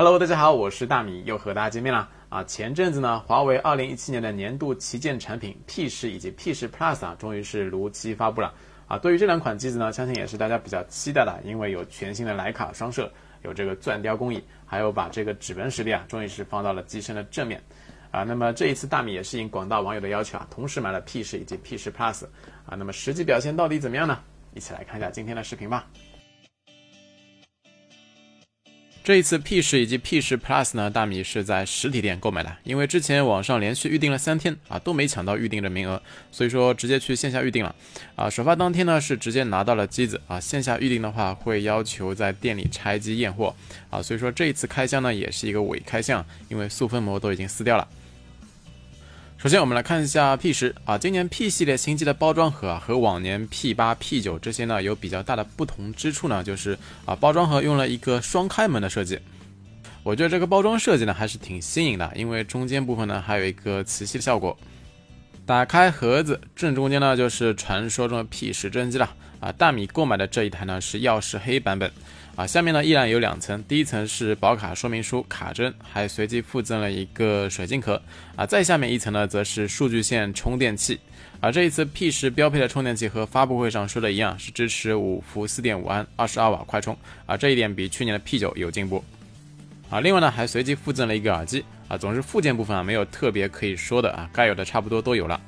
Hello，大家好，我是大米，又和大家见面了啊！前阵子呢，华为2017年的年度旗舰产品 P 十以及 P 十 Plus 啊，终于是如期发布了啊！对于这两款机子呢，相信也是大家比较期待的，因为有全新的徕卡双摄，有这个钻雕工艺，还有把这个指纹识别啊，终于是放到了机身的正面啊！那么这一次大米也是应广大网友的要求啊，同时买了 P 十以及 P 十 Plus 啊！那么实际表现到底怎么样呢？一起来看一下今天的视频吧。这一次 P 十以及 P 十 Plus 呢，大米是在实体店购买的，因为之前网上连续预定了三天啊，都没抢到预定的名额，所以说直接去线下预定了啊。首发当天呢是直接拿到了机子啊，线下预定的话会要求在店里拆机验货啊，所以说这一次开箱呢也是一个伪开箱，因为塑封膜都已经撕掉了。首先，我们来看一下 P 十啊，今年 P 系列新机的包装盒啊，和往年 P 八、P 九这些呢有比较大的不同之处呢，就是啊，包装盒用了一个双开门的设计。我觉得这个包装设计呢还是挺新颖的，因为中间部分呢还有一个磁吸的效果。打开盒子，正中间呢就是传说中的 P 十真机了啊。大米购买的这一台呢是曜石黑版本。啊，下面呢依然有两层，第一层是保卡说明书、卡针，还随机附赠了一个水晶壳。啊，再下面一层呢，则是数据线充电器。啊，这一次 P 十标配的充电器和发布会上说的一样，是支持五伏四点五安、二十二瓦快充。啊，这一点比去年的 P 九有进步。啊，另外呢还随机附赠了一个耳机。啊，总之附件部分啊没有特别可以说的啊，该有的差不多都有了。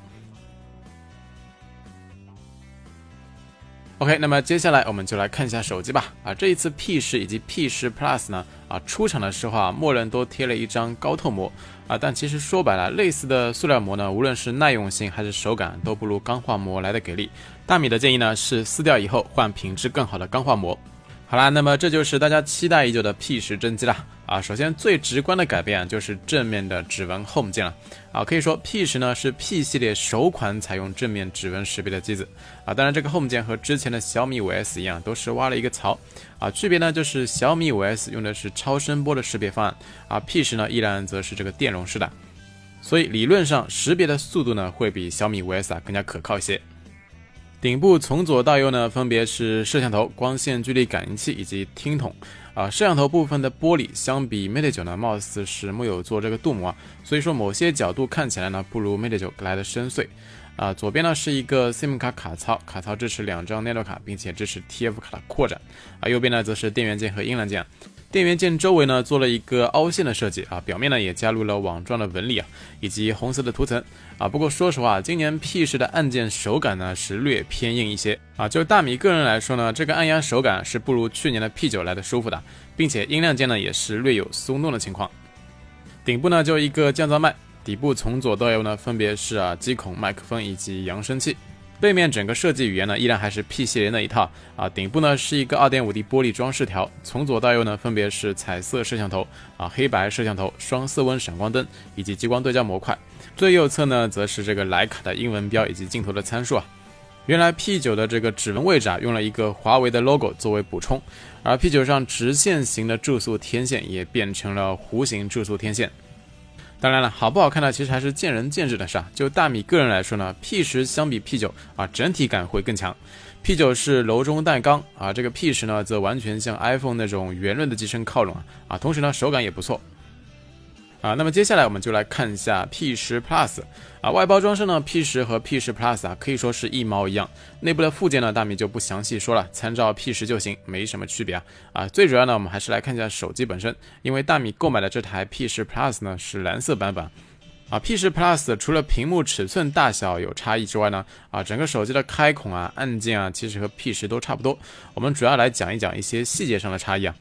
OK，那么接下来我们就来看一下手机吧。啊，这一次 P 十以及 P 十 Plus 呢，啊出厂的时候啊，默认都贴了一张高透膜啊，但其实说白了，类似的塑料膜呢，无论是耐用性还是手感，都不如钢化膜来的给力。大米的建议呢是撕掉以后换品质更好的钢化膜。好啦，那么这就是大家期待已久的 P 十真机了啊！首先最直观的改变啊，就是正面的指纹 Home 键了啊，可以说 P 十呢是 P 系列首款采用正面指纹识别的机子啊。当然，这个 Home 键和之前的小米五 S 一样，都是挖了一个槽啊。区别呢就是小米五 S 用的是超声波的识别方案啊，P 十呢依然则是这个电容式的，所以理论上识别的速度呢会比小米五 S 啊更加可靠一些。顶部从左到右呢，分别是摄像头、光线距离感应器以及听筒。啊，摄像头部分的玻璃相比 Mate 九呢，貌似是木有做这个镀膜，所以说某些角度看起来呢，不如 Mate 九来的深邃。啊，左边呢是一个 SIM 卡卡槽，卡槽支持两张 Nano 卡，并且支持 TF 卡的扩展。啊，右边呢则是电源键和音量键。电源键周围呢做了一个凹陷的设计啊，表面呢也加入了网状的纹理啊，以及红色的涂层啊。不过说实话，今年 P 十的按键手感呢是略偏硬一些啊。就大米个人来说呢，这个按压手感是不如去年的 P 九来的舒服的，并且音量键呢也是略有松动的情况。顶部呢就一个降噪麦，底部从左到右呢分别是啊机孔、麦克风以及扬声器。背面整个设计语言呢，依然还是 P 系列那一套啊。顶部呢是一个 2.5D 玻璃装饰条，从左到右呢分别是彩色摄像头啊、黑白摄像头、双色温闪光灯以及激光对焦模块。最右侧呢则是这个徕卡的英文标以及镜头的参数啊。原来 P9 的这个指纹位置啊，用了一个华为的 logo 作为补充，而 P9 上直线型的注塑天线也变成了弧形注塑天线。当然了，好不好看呢？其实还是见仁见智的事啊。就大米个人来说呢，P 十相比 P 九啊，整体感会更强。P 九是柔中带刚啊，这个 P 十呢，则完全向 iPhone 那种圆润的机身靠拢啊啊，同时呢，手感也不错。啊，那么接下来我们就来看一下 P 十 Plus 啊，外包装上呢，P 十和 P 十 Plus 啊可以说是一毛一样。内部的附件呢，大米就不详细说了，参照 P 十就行，没什么区别啊。啊，最主要呢，我们还是来看一下手机本身，因为大米购买的这台 P 十 Plus 呢是蓝色版本啊。P 十 Plus 除了屏幕尺寸大小有差异之外呢，啊，整个手机的开孔啊、按键啊，其实和 P 十都差不多。我们主要来讲一讲一些细节上的差异啊。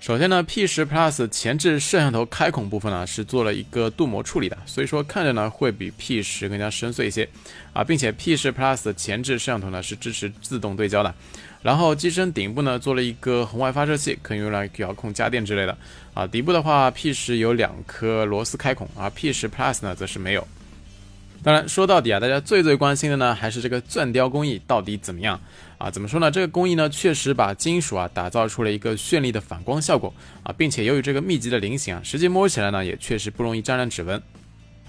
首先呢，P 十 Plus 前置摄像头开孔部分呢是做了一个镀膜处理的，所以说看着呢会比 P 十更加深邃一些啊，并且 P 十 Plus 前置摄像头呢是支持自动对焦的，然后机身顶部呢做了一个红外发射器，可以用来遥控家电之类的啊。底部的话，P 十有两颗螺丝开孔，而 P 十 Plus 呢则是没有。当然，说到底啊，大家最最关心的呢，还是这个钻雕工艺到底怎么样啊？怎么说呢？这个工艺呢，确实把金属啊打造出了一个绚丽的反光效果啊，并且由于这个密集的菱形啊，实际摸起来呢，也确实不容易沾染指纹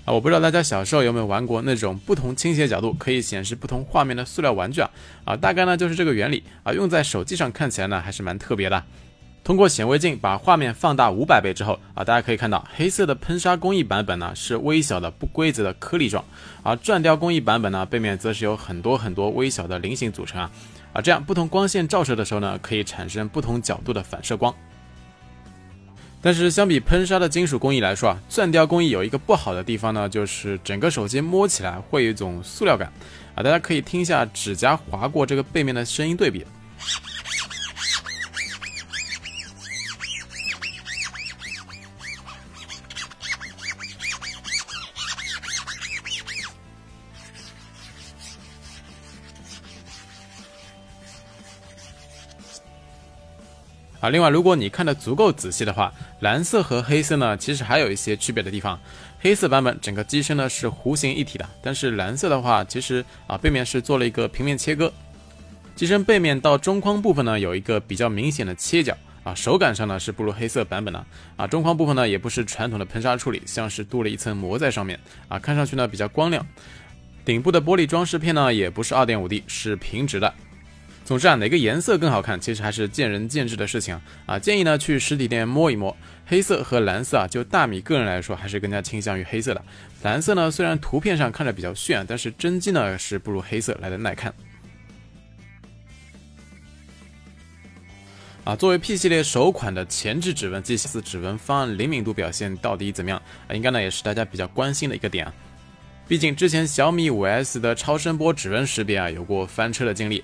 啊。我不知道大家小时候有没有玩过那种不同倾斜角度可以显示不同画面的塑料玩具啊？啊，大概呢就是这个原理啊，用在手机上看起来呢，还是蛮特别的。通过显微镜把画面放大五百倍之后啊，大家可以看到黑色的喷砂工艺版本呢是微小的不规则的颗粒状，而转雕工艺版本呢背面则是有很多很多微小的菱形组成啊啊，这样不同光线照射的时候呢，可以产生不同角度的反射光。但是相比喷砂的金属工艺来说啊，钻雕工艺有一个不好的地方呢，就是整个手机摸起来会有一种塑料感啊，大家可以听一下指甲划过这个背面的声音对比。啊，另外，如果你看的足够仔细的话，蓝色和黑色呢，其实还有一些区别的地方。黑色版本整个机身呢是弧形一体的，但是蓝色的话，其实啊背面是做了一个平面切割，机身背面到中框部分呢有一个比较明显的切角啊，手感上呢是不如黑色版本的啊，中框部分呢也不是传统的喷砂处理，像是镀了一层膜在上面啊，看上去呢比较光亮。顶部的玻璃装饰片呢也不是二点五 D，是平直的。总之啊，哪个颜色更好看，其实还是见仁见智的事情啊。建议呢去实体店摸一摸。黑色和蓝色啊，就大米个人来说，还是更加倾向于黑色的。蓝色呢，虽然图片上看着比较炫，但是真机呢是不如黑色来的耐看。啊，作为 P 系列首款的前置指纹机，四指纹方案灵敏度表现到底怎么样啊？应该呢也是大家比较关心的一个点啊。毕竟之前小米五 S 的超声波指纹识别啊，有过翻车的经历。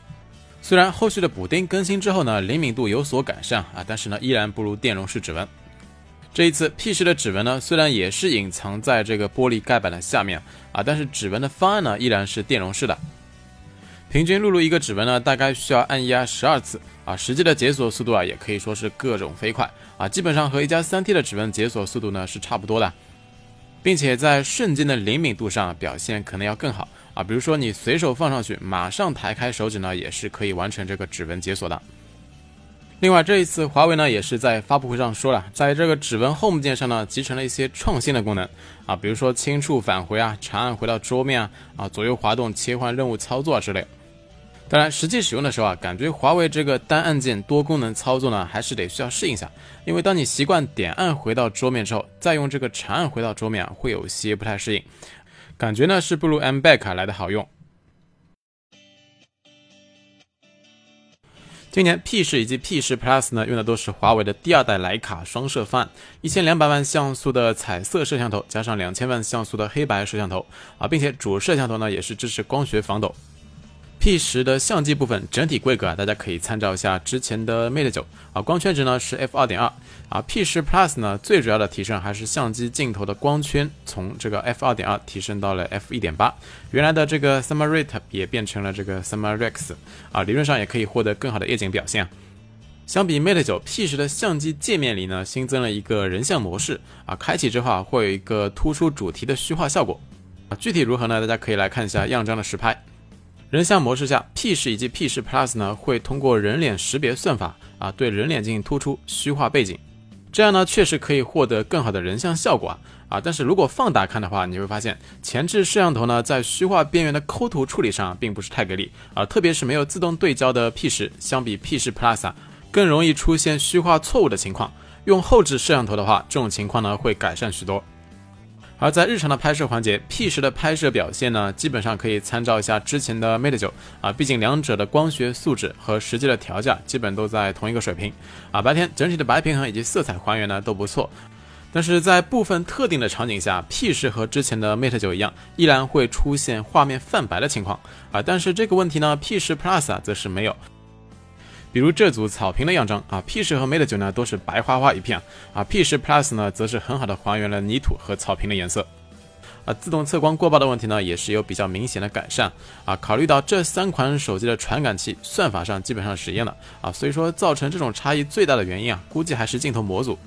虽然后续的补丁更新之后呢，灵敏度有所改善啊，但是呢，依然不如电容式指纹。这一次 P 十的指纹呢，虽然也是隐藏在这个玻璃盖板的下面啊，但是指纹的方案呢，依然是电容式的。平均录入一个指纹呢，大概需要按压十二次啊，实际的解锁速度啊，也可以说是各种飞快啊，基本上和一加三 T 的指纹解锁速度呢是差不多的，并且在瞬间的灵敏度上表现可能要更好。啊，比如说你随手放上去，马上抬开手指呢，也是可以完成这个指纹解锁的。另外，这一次华为呢也是在发布会上说了，在这个指纹 Home 键上呢集成了一些创新的功能啊，比如说轻触返回啊，长按回到桌面啊，啊左右滑动切换任务操作之类。当然，实际使用的时候啊，感觉华为这个单按键多功能操作呢，还是得需要适应一下，因为当你习惯点按回到桌面之后，再用这个长按回到桌面啊，会有些不太适应。感觉呢是不如 M Back 来的好用。今年 P 十以及 P 十 Plus 呢用的都是华为的第二代徕卡双摄方案，一千两百万像素的彩色摄像头加上两千万像素的黑白摄像头啊，并且主摄像头呢也是支持光学防抖。P 十的相机部分整体规格啊，大家可以参照一下之前的 Mate 九啊，光圈值呢是 f 二点二啊。P 十 Plus 呢最主要的提升还是相机镜头的光圈从这个 f 二点二提升到了 f 一点八，原来的这个 Summer Rate 也变成了这个 Summer Rex 啊，理论上也可以获得更好的夜景表现。相比 Mate 九，P 十的相机界面里呢新增了一个人像模式啊，开启之后啊会有一个突出主题的虚化效果啊，具体如何呢？大家可以来看一下样张的实拍。人像模式下，P 十以及 P 十 Plus 呢，会通过人脸识别算法啊，对人脸进行突出虚化背景，这样呢，确实可以获得更好的人像效果啊啊！但是如果放大看的话，你会发现前置摄像头呢，在虚化边缘的抠图处理上并不是太给力啊，特别是没有自动对焦的 P 十，相比 P 十 Plus 啊，更容易出现虚化错误的情况。用后置摄像头的话，这种情况呢，会改善许多。而在日常的拍摄环节，P 十的拍摄表现呢，基本上可以参照一下之前的 Mate 九啊，毕竟两者的光学素质和实际的调教基本都在同一个水平啊。白天整体的白平衡以及色彩还原呢都不错，但是在部分特定的场景下，P 十和之前的 Mate 九一样，依然会出现画面泛白的情况啊。但是这个问题呢，P 十 Plus 啊则是没有。比如这组草坪的样张啊，P 十和 Mate 九呢都是白花花一片啊，P 十 Plus 呢则是很好的还原了泥土和草坪的颜色啊。自动测光过曝的问题呢也是有比较明显的改善啊。考虑到这三款手机的传感器算法上基本上实验了啊，所以说造成这种差异最大的原因啊，估计还是镜头模组。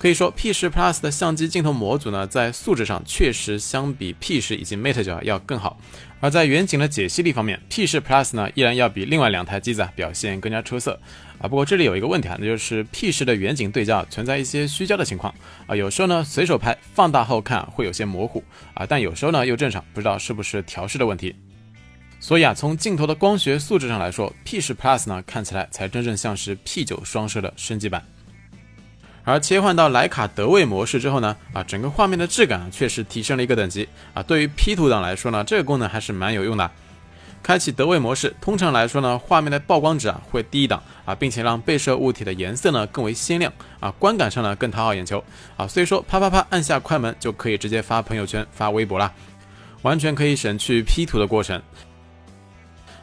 可以说 P 十 Plus 的相机镜头模组呢，在素质上确实相比 P 十以及 Mate 九要更好。而在远景的解析力方面，P 十 Plus 呢依然要比另外两台机子啊表现更加出色啊。不过这里有一个问题啊，那就是 P 十的远景对焦存在一些虚焦的情况啊，有时候呢随手拍放大后看会有些模糊啊，但有时候呢又正常，不知道是不是调试的问题。所以啊，从镜头的光学素质上来说，P 十 Plus 呢看起来才真正像是 P 九双摄的升级版。而切换到徕卡德位模式之后呢，啊，整个画面的质感确实提升了一个等级啊。对于 P 图党来说呢，这个功能还是蛮有用的。开启德位模式，通常来说呢，画面的曝光值啊会低一档啊，并且让被摄物体的颜色呢更为鲜亮啊，观感上呢更讨好眼球啊。所以说，啪啪啪按下快门就可以直接发朋友圈、发微博啦，完全可以省去 P 图的过程。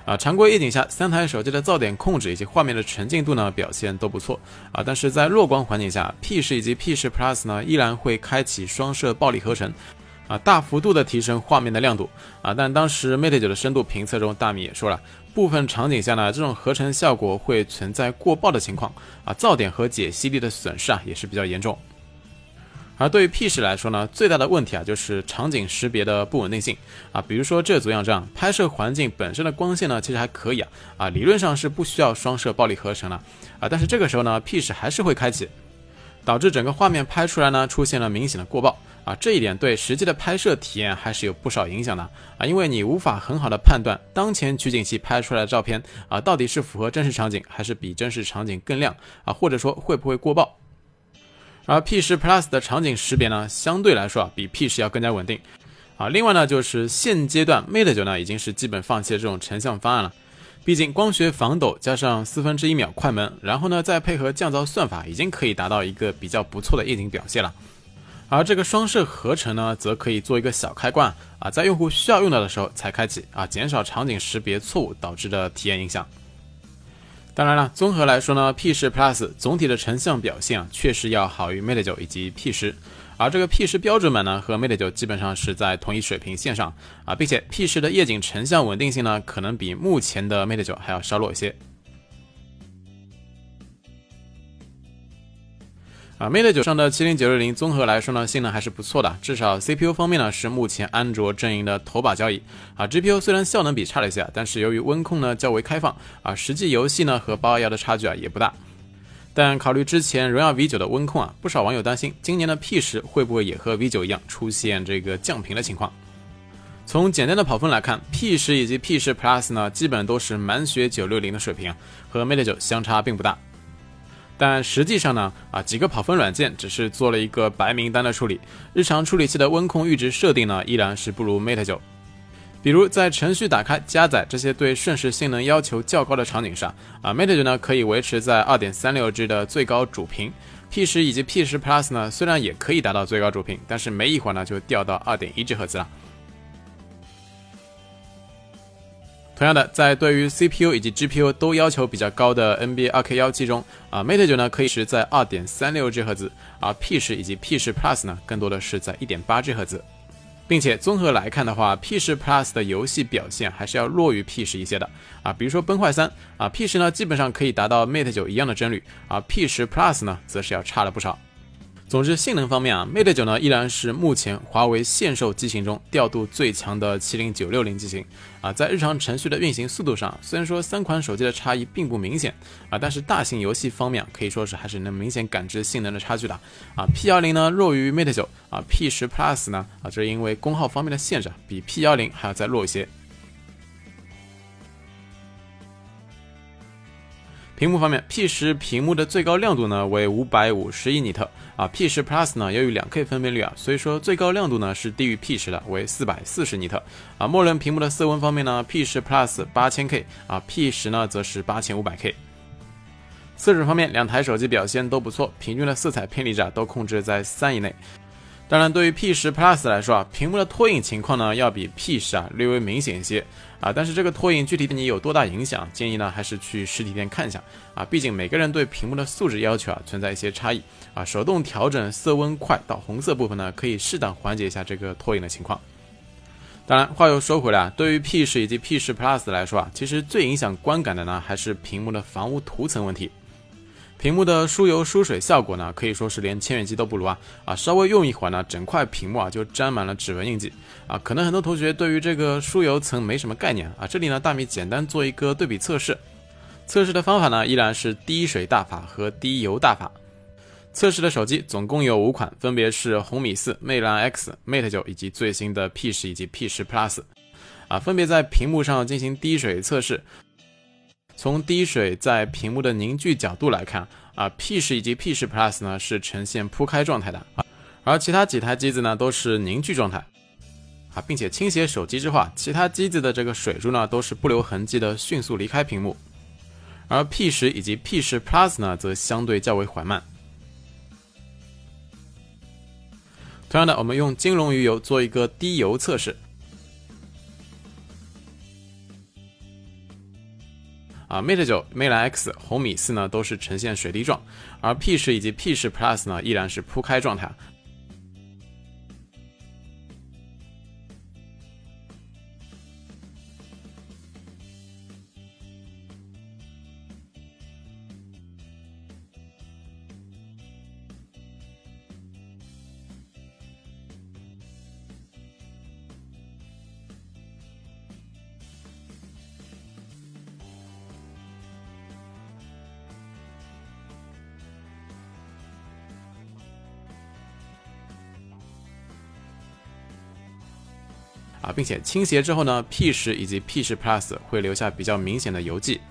啊，常规夜景下，三台手机的噪点控制以及画面的沉浸度呢，表现都不错啊。但是在弱光环境下，P 十以及 P 十 Plus 呢，依然会开启双摄暴力合成，啊，大幅度的提升画面的亮度啊。但当时 Mate 九的深度评测中，大米也说了，部分场景下呢，这种合成效果会存在过曝的情况啊，噪点和解析力的损失啊，也是比较严重。而对于 P 十来说呢，最大的问题啊就是场景识别的不稳定性啊。比如说这组样这样，拍摄环境本身的光线呢其实还可以啊啊，理论上是不需要双摄暴力合成的啊，但是这个时候呢，P 十还是会开启，导致整个画面拍出来呢出现了明显的过曝啊。这一点对实际的拍摄体验还是有不少影响的啊，因为你无法很好的判断当前取景器拍出来的照片啊到底是符合真实场景还是比真实场景更亮啊，或者说会不会过曝。而 P 十 Plus 的场景识别呢，相对来说啊，比 P 十要更加稳定，啊，另外呢，就是现阶段 Mate 九呢，已经是基本放弃了这种成像方案了，毕竟光学防抖加上四分之一秒快门，然后呢，再配合降噪算法，已经可以达到一个比较不错的夜景表现了。而这个双摄合成呢，则可以做一个小开关啊，在用户需要用到的时候才开启啊，减少场景识别错误导致的体验影响。当然了，综合来说呢，P 十 Plus 总体的成像表现啊，确实要好于 Mate 九以及 P 十，而这个 P 十标准版呢，和 Mate 九基本上是在同一水平线上啊，并且 P 十的夜景成像稳定性呢，可能比目前的 Mate 九还要稍弱一些。啊，Mate 九上的麒麟九六零综合来说呢，性能还是不错的，至少 CPU 方面呢是目前安卓阵营的头把交椅。啊，GPU 虽然效能比差了一些，但是由于温控呢较为开放，啊，实际游戏呢和八二幺的差距啊也不大。但考虑之前荣耀 V 九的温控啊，不少网友担心今年的 P 十会不会也和 V 九一样出现这个降频的情况。从简单的跑分来看，P 十以及 P 十 Plus 呢基本都是满血九六零的水平，和 Mate 九相差并不大。但实际上呢，啊几个跑分软件只是做了一个白名单的处理，日常处理器的温控阈值设定呢依然是不如 Mate 九。比如在程序打开、加载这些对瞬时性能要求较高的场景上，啊 Mate 九呢可以维持在 2.36G 的最高主频，P 十以及 P 十 Plus 呢虽然也可以达到最高主频，但是没一会儿呢就掉到 2.1G 赫兹了。同样的，在对于 CPU 以及 GPU 都要求比较高的 NBA 2K17 中，啊，Mate 九呢可以是在 2.36G 赫兹，而 P 十以及 P 十 Plus 呢更多的是在 1.8G 赫兹，并且综合来看的话，P 十 Plus 的游戏表现还是要弱于 P 十一些的，啊，比如说崩坏三，啊，P 十呢基本上可以达到 Mate 九一样的帧率，而 P 十 Plus 呢则是要差了不少。总之，性能方面啊，Mate 九呢依然是目前华为现售机型中调度最强的麒麟九六零机型啊。在日常程序的运行速度上，虽然说三款手机的差异并不明显啊，但是大型游戏方面可以说是还是能明显感知性能的差距的啊。P 幺零呢弱于 Mate 九啊，P 十 Plus 呢啊，这是因为功耗方面的限制，比 P 幺零还要再弱一些。屏幕方面，P 十屏幕的最高亮度呢为五百五十一尼特啊，P 十 Plus 呢由于两 K 分辨率啊，所以说最高亮度呢是低于 P 十的，为四百四十尼特啊。默认屏幕的色温方面呢，P 十 Plus 八千 K 啊，P 十呢则是八千五百 K。色准方面，两台手机表现都不错，平均的色彩偏离值都控制在三以内。当然，对于 P 十 Plus 来说啊，屏幕的拖影情况呢要比 P 十啊略微明显一些啊。但是这个拖影具体对你有多大影响，建议呢还是去实体店看一下啊。毕竟每个人对屏幕的素质要求啊存在一些差异啊。手动调整色温快到红色部分呢，可以适当缓解一下这个拖影的情况。当然，话又说回来啊，对于 P 十以及 P 十 Plus 来说啊，其实最影响观感的呢还是屏幕的防污涂层问题。屏幕的疏油疏水效果呢，可以说是连千元机都不如啊啊！稍微用一会儿呢，整块屏幕啊就沾满了指纹印记啊！可能很多同学对于这个疏油层没什么概念啊，这里呢大米简单做一个对比测试。测试的方法呢依然是滴水大法和滴油大法。测试的手机总共有五款，分别是红米四、魅蓝 X、Mate 九以及最新的 P 十以及 P 十 Plus，啊，分别在屏幕上进行滴水测试。从滴水在屏幕的凝聚角度来看，啊，P 十以及 P 十 Plus 呢是呈现铺开状态的啊，而其他几台机子呢都是凝聚状态啊，并且倾斜手机之后，啊，其他机子的这个水珠呢都是不留痕迹的迅速离开屏幕，而 P 十以及 P 十 Plus 呢则相对较为缓慢。同样的，我们用金龙鱼油做一个滴油测试。啊，Mate 九、魅蓝 X、红米四呢都是呈现水滴状，而 P 十以及 P 十 Plus 呢依然是铺开状态。并且倾斜之后呢，P 十以及 P 十 Plus 会留下比较明显的油迹，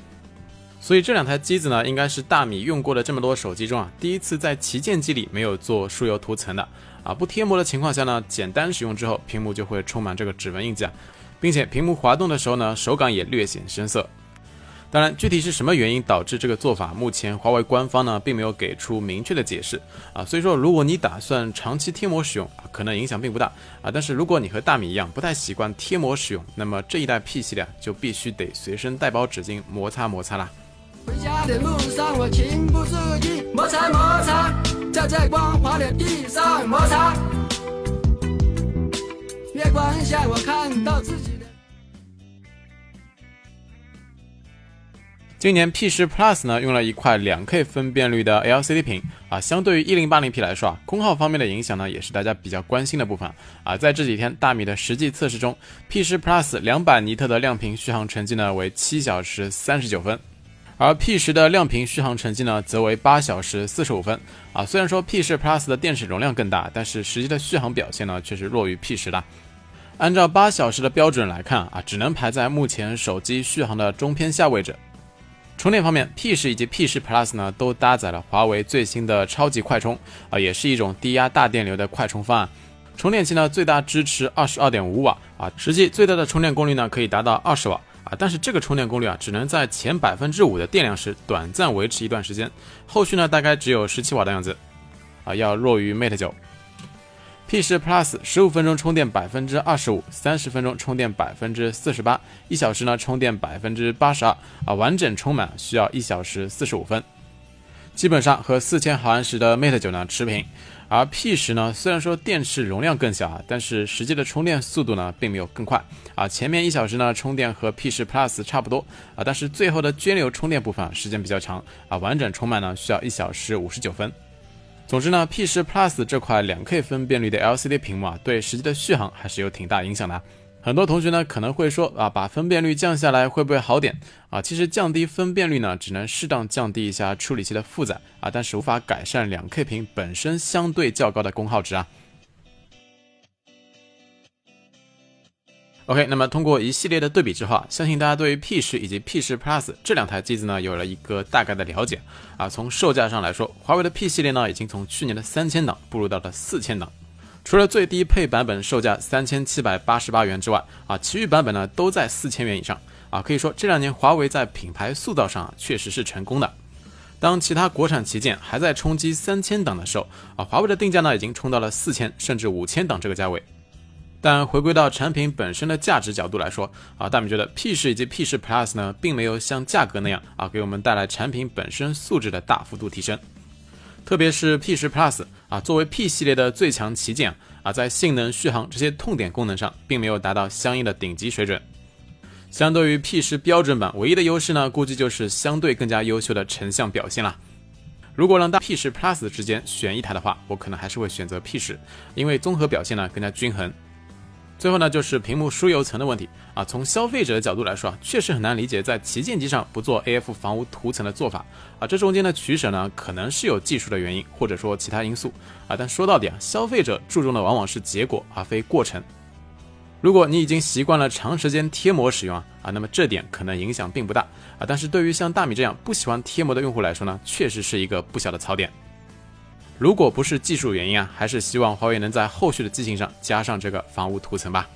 所以这两台机子呢，应该是大米用过的这么多手机中啊，第一次在旗舰机里没有做疏油涂层的啊，不贴膜的情况下呢，简单使用之后，屏幕就会充满这个指纹印记啊，并且屏幕滑动的时候呢，手感也略显生涩。当然，具体是什么原因导致这个做法，目前华为官方呢并没有给出明确的解释啊。所以说，如果你打算长期贴膜使用，可能影响并不大啊。但是如果你和大米一样不太习惯贴膜使用，那么这一代 P 系列就必须得随身带包纸巾摩擦摩擦啦。回家的路上我情不自禁摩擦摩擦，站在光滑的地上摩擦。月光下我看到自己。今年 P 十 Plus 呢用了一块两 K 分辨率的 LCD 屏啊，相对于 1080P 来说啊，功耗方面的影响呢也是大家比较关心的部分啊。在这几天大米的实际测试中，P 十 Plus 两百尼特的亮屏续航成绩呢为七小时三十九分，而 P 十的亮屏续航成绩呢则为八小时四十五分啊。虽然说 P 十 Plus 的电池容量更大，但是实际的续航表现呢却是弱于 P 十的。按照八小时的标准来看啊，只能排在目前手机续航的中偏下位置。充电方面，P 十以及 P 十 Plus 呢都搭载了华为最新的超级快充啊，也是一种低压大电流的快充方案。充电器呢最大支持二十二点五瓦啊，实际最大的充电功率呢可以达到二十瓦啊，但是这个充电功率啊只能在前百分之五的电量时短暂维持一段时间，后续呢大概只有十七瓦的样子啊，要弱于 Mate 九。P 十 Plus 十五分钟充电百分之二十五，三十分钟充电百分之四十八，一小时呢充电百分之八十二啊，完整充满需要一小时四十五分，基本上和四千毫安时的 Mate 九呢持平。而 P 十呢，虽然说电池容量更小啊，但是实际的充电速度呢并没有更快啊。前面一小时呢充电和 P 十 Plus 差不多啊，但是最后的涓流充电部分时间比较长啊，完整充满呢需要一小时五十九分。总之呢，P 十 Plus 这块两 K 分辨率的 LCD 屏幕啊，对实际的续航还是有挺大影响的。很多同学呢可能会说啊，把分辨率降下来会不会好点啊？其实降低分辨率呢，只能适当降低一下处理器的负载啊，但是无法改善两 K 屏本身相对较高的功耗值啊。OK，那么通过一系列的对比之后啊，相信大家对于 P 十以及 P 十 Plus 这两台机子呢有了一个大概的了解啊。从售价上来说，华为的 P 系列呢已经从去年的三千档步入到了四千档，除了最低配版本售价三千七百八十八元之外啊，其余版本呢都在四千元以上啊。可以说这两年华为在品牌塑造上确实是成功的。当其他国产旗舰还在冲击三千档的时候啊，华为的定价呢已经冲到了四千甚至五千档这个价位。但回归到产品本身的价值角度来说啊，大米觉得 P 十以及 P 十 Plus 呢，并没有像价格那样啊，给我们带来产品本身素质的大幅度提升。特别是 P 十 Plus 啊，作为 P 系列的最强旗舰啊，在性能、续航这些痛点功能上，并没有达到相应的顶级水准。相对于 P 十标准版，唯一的优势呢，估计就是相对更加优秀的成像表现了。如果让大 P 十 Plus 之间选一台的话，我可能还是会选择 P 十，因为综合表现呢更加均衡。最后呢，就是屏幕疏油层的问题啊。从消费者的角度来说啊，确实很难理解在旗舰机上不做 AF 防污涂层的做法啊。这中间的取舍呢，可能是有技术的原因，或者说其他因素啊。但说到底啊，消费者注重的往往是结果而非过程。如果你已经习惯了长时间贴膜使用啊啊，那么这点可能影响并不大啊。但是对于像大米这样不喜欢贴膜的用户来说呢，确实是一个不小的槽点。如果不是技术原因啊，还是希望华为能在后续的机型上加上这个防雾涂层吧。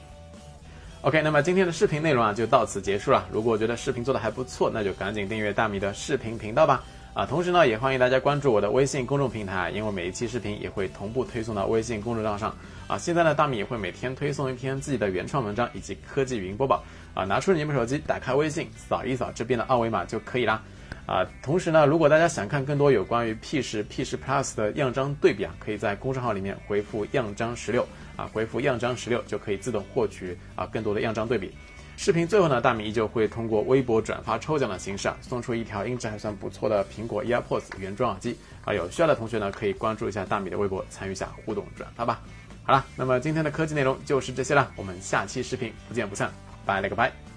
OK，那么今天的视频内容啊就到此结束了。如果觉得视频做的还不错，那就赶紧订阅大米的视频频道吧。啊，同时呢，也欢迎大家关注我的微信公众平台，因为每一期视频也会同步推送到微信公众账上。啊，现在呢，大米也会每天推送一篇自己的原创文章以及科技语音播报。啊，拿出你们手机，打开微信，扫一扫这边的二维码就可以啦。啊，同时呢，如果大家想看更多有关于 P 十、P 十 Plus 的样张对比啊，可以在公众号里面回复“样张十六”啊，回复“样张十六”就可以自动获取啊更多的样张对比。视频最后呢，大米依旧会通过微博转发抽奖的形式啊，送出一条音质还算不错的苹果 AirPods 原装耳机啊，有需要的同学呢，可以关注一下大米的微博，参与一下互动转发吧。好了，那么今天的科技内容就是这些了，我们下期视频不见不散，拜了个拜。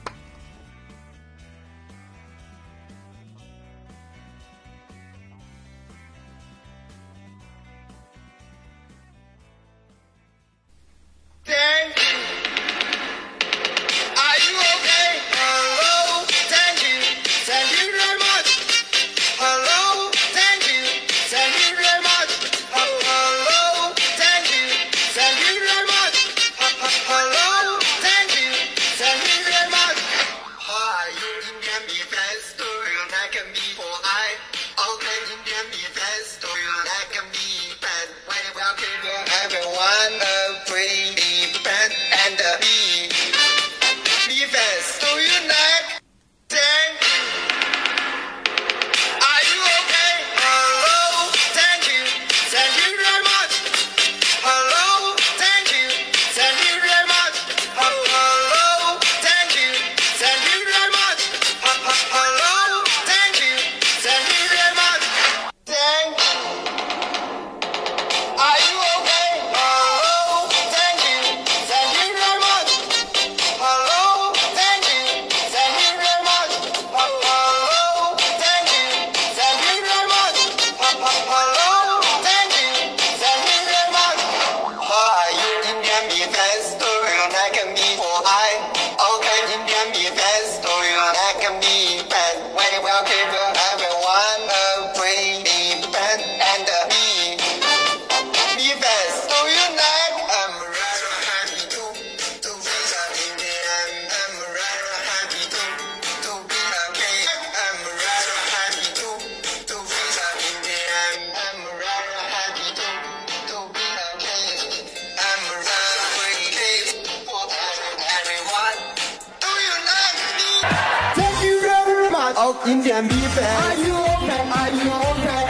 Indian beef. Are you okay? Are you okay?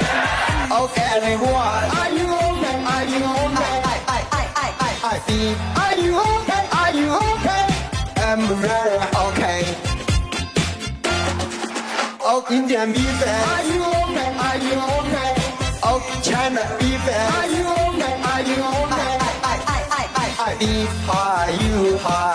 Okay, everyone. Are you okay? Are you okay? I, I, I, I, I, I beef. Are you okay? Are you okay? I'm very okay. Oh, Indian beef. Are you okay? Are you okay? Oh, China beef. Are you okay? Are you okay? I, I, I, I, I, I. How are you? You?